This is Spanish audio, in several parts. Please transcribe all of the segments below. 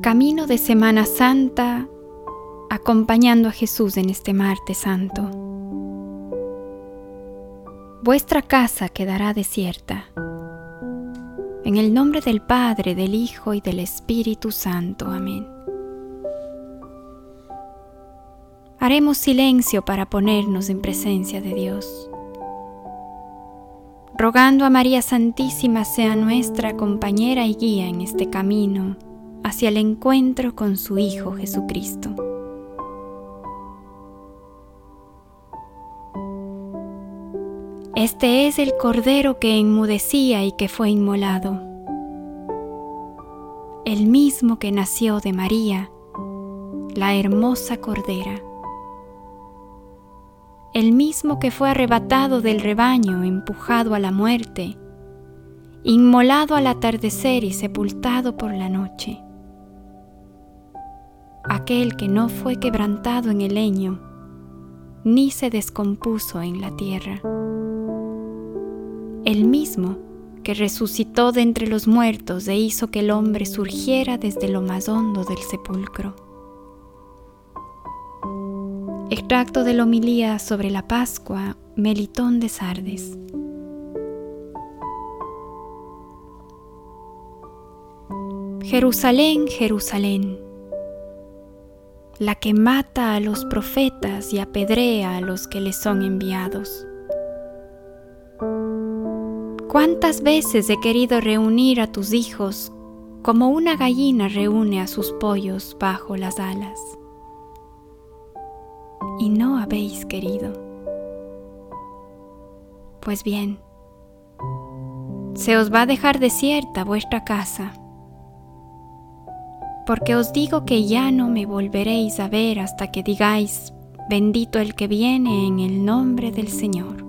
Camino de Semana Santa acompañando a Jesús en este martes santo. Vuestra casa quedará desierta. En el nombre del Padre, del Hijo y del Espíritu Santo. Amén. Haremos silencio para ponernos en presencia de Dios. Rogando a María Santísima sea nuestra compañera y guía en este camino hacia el encuentro con su Hijo Jesucristo. Este es el Cordero que enmudecía y que fue inmolado, el mismo que nació de María, la hermosa Cordera, el mismo que fue arrebatado del rebaño, empujado a la muerte, inmolado al atardecer y sepultado por la noche, aquel que no fue quebrantado en el leño, ni se descompuso en la tierra el mismo que resucitó de entre los muertos e hizo que el hombre surgiera desde lo más hondo del sepulcro. Extracto de la homilía sobre la Pascua, Melitón de Sardes. Jerusalén, Jerusalén, la que mata a los profetas y apedrea a los que le son enviados. ¿Cuántas veces he querido reunir a tus hijos como una gallina reúne a sus pollos bajo las alas? Y no habéis querido. Pues bien, se os va a dejar desierta vuestra casa, porque os digo que ya no me volveréis a ver hasta que digáis, bendito el que viene en el nombre del Señor.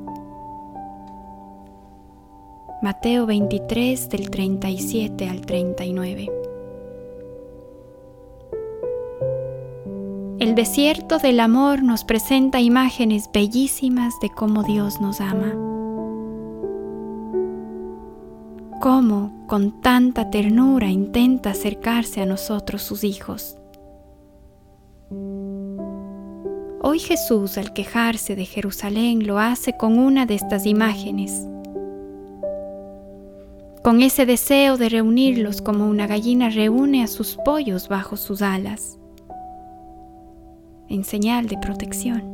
Mateo 23 del 37 al 39. El desierto del amor nos presenta imágenes bellísimas de cómo Dios nos ama. Cómo con tanta ternura intenta acercarse a nosotros sus hijos. Hoy Jesús al quejarse de Jerusalén lo hace con una de estas imágenes con ese deseo de reunirlos como una gallina reúne a sus pollos bajo sus alas, en señal de protección.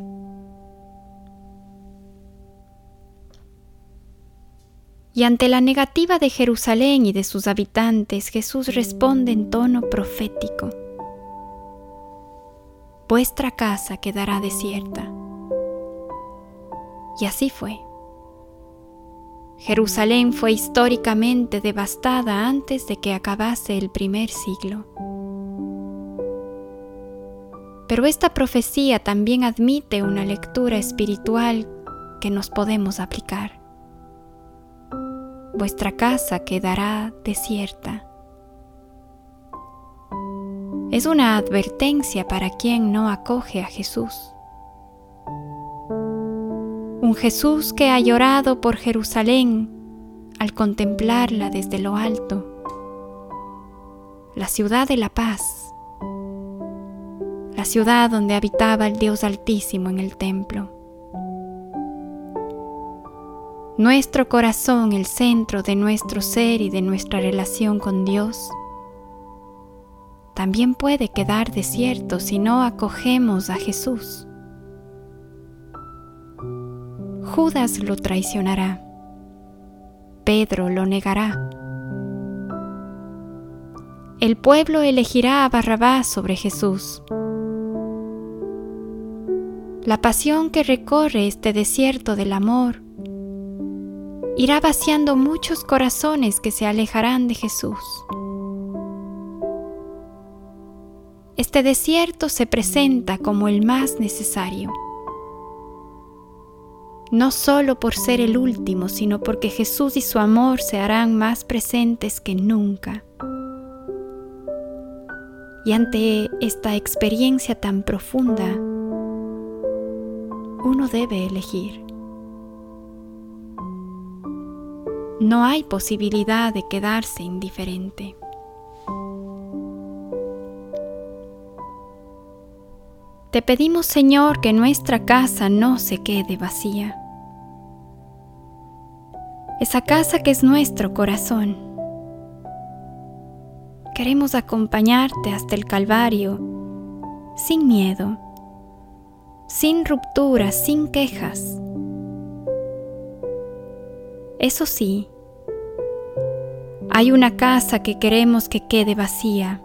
Y ante la negativa de Jerusalén y de sus habitantes, Jesús responde en tono profético, vuestra casa quedará desierta. Y así fue. Jerusalén fue históricamente devastada antes de que acabase el primer siglo. Pero esta profecía también admite una lectura espiritual que nos podemos aplicar. Vuestra casa quedará desierta. Es una advertencia para quien no acoge a Jesús un Jesús que ha llorado por Jerusalén al contemplarla desde lo alto, la ciudad de la paz, la ciudad donde habitaba el Dios Altísimo en el templo. Nuestro corazón, el centro de nuestro ser y de nuestra relación con Dios, también puede quedar desierto si no acogemos a Jesús. Judas lo traicionará. Pedro lo negará. El pueblo elegirá a Barrabás sobre Jesús. La pasión que recorre este desierto del amor irá vaciando muchos corazones que se alejarán de Jesús. Este desierto se presenta como el más necesario no solo por ser el último, sino porque Jesús y su amor se harán más presentes que nunca. Y ante esta experiencia tan profunda, uno debe elegir. No hay posibilidad de quedarse indiferente. Te pedimos, Señor, que nuestra casa no se quede vacía. Esa casa que es nuestro corazón. Queremos acompañarte hasta el Calvario, sin miedo, sin rupturas, sin quejas eso sí, hay una casa que queremos que quede vacía.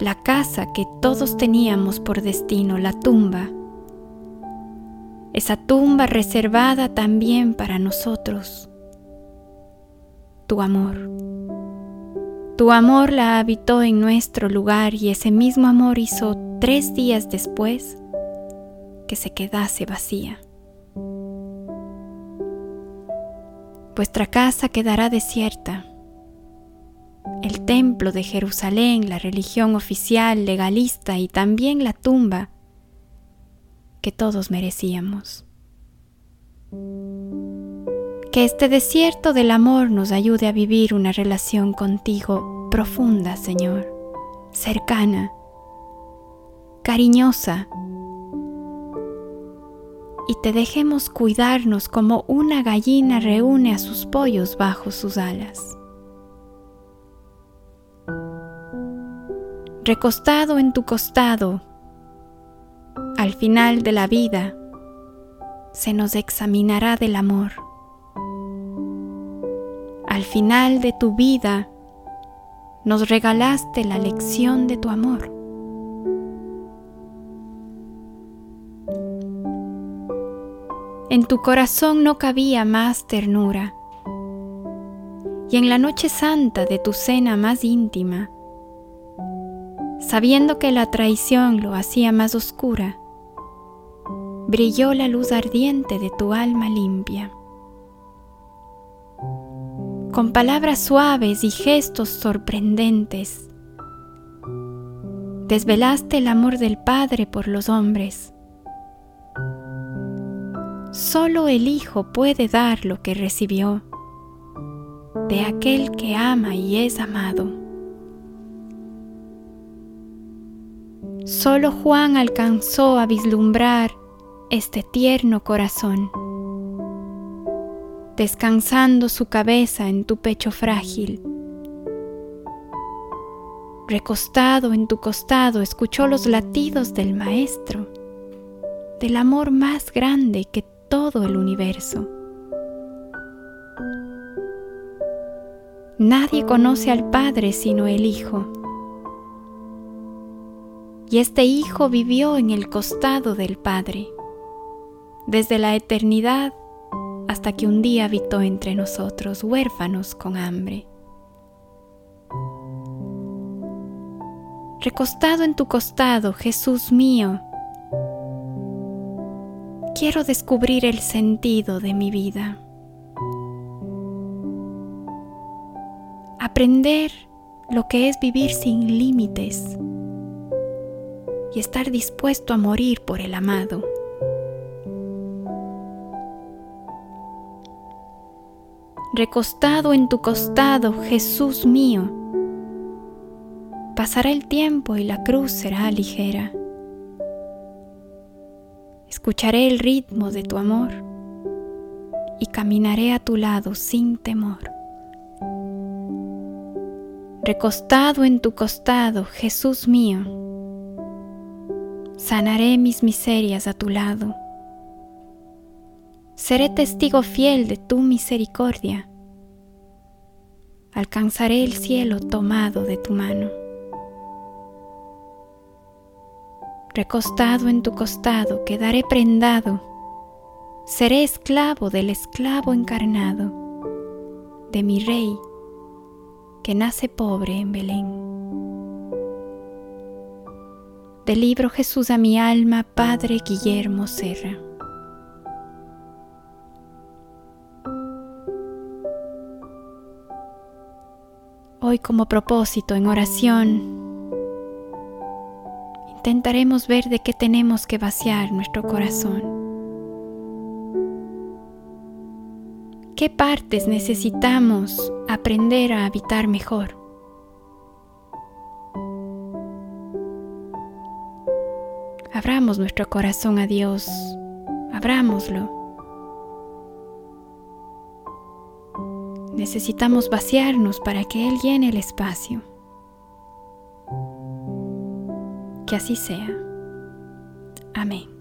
La casa que todos teníamos por destino, la tumba. Esa tumba reservada también para nosotros. Tu amor. Tu amor la habitó en nuestro lugar y ese mismo amor hizo tres días después que se quedase vacía. Vuestra casa quedará desierta. El templo de Jerusalén, la religión oficial, legalista y también la tumba que todos merecíamos. Que este desierto del amor nos ayude a vivir una relación contigo profunda, Señor, cercana, cariñosa, y te dejemos cuidarnos como una gallina reúne a sus pollos bajo sus alas. Recostado en tu costado, al final de la vida, se nos examinará del amor. Al final de tu vida, nos regalaste la lección de tu amor. En tu corazón no cabía más ternura. Y en la noche santa de tu cena más íntima, sabiendo que la traición lo hacía más oscura, brilló la luz ardiente de tu alma limpia. Con palabras suaves y gestos sorprendentes, desvelaste el amor del Padre por los hombres Solo el Hijo puede dar lo que recibió de aquel que ama y es amado. Solo Juan alcanzó a vislumbrar este tierno corazón, descansando su cabeza en tu pecho frágil. Recostado en tu costado, escuchó los latidos del Maestro, del amor más grande que todo el universo. Nadie conoce al Padre sino el Hijo. Y este Hijo vivió en el costado del Padre, desde la eternidad hasta que un día habitó entre nosotros, huérfanos con hambre. Recostado en tu costado, Jesús mío, quiero descubrir el sentido de mi vida. Aprender lo que es vivir sin límites y estar dispuesto a morir por el amado. Recostado en tu costado, Jesús mío, pasará el tiempo y la cruz será ligera. Escucharé el ritmo de tu amor y caminaré a tu lado sin temor. Recostado en tu costado, Jesús mío, sanaré mis miserias a tu lado. Seré testigo fiel de tu misericordia. Alcanzaré el cielo tomado de tu mano. Recostado en tu costado, quedaré prendado, seré esclavo del esclavo encarnado, de mi rey que nace pobre en Belén. Del libro Jesús a mi alma, Padre Guillermo Serra. Hoy como propósito en oración intentaremos ver de qué tenemos que vaciar nuestro corazón. ¿Qué partes necesitamos aprender a habitar mejor? Abramos nuestro corazón a Dios, abrámoslo. Necesitamos vaciarnos para que Él llene el espacio. Que así sea. Amén.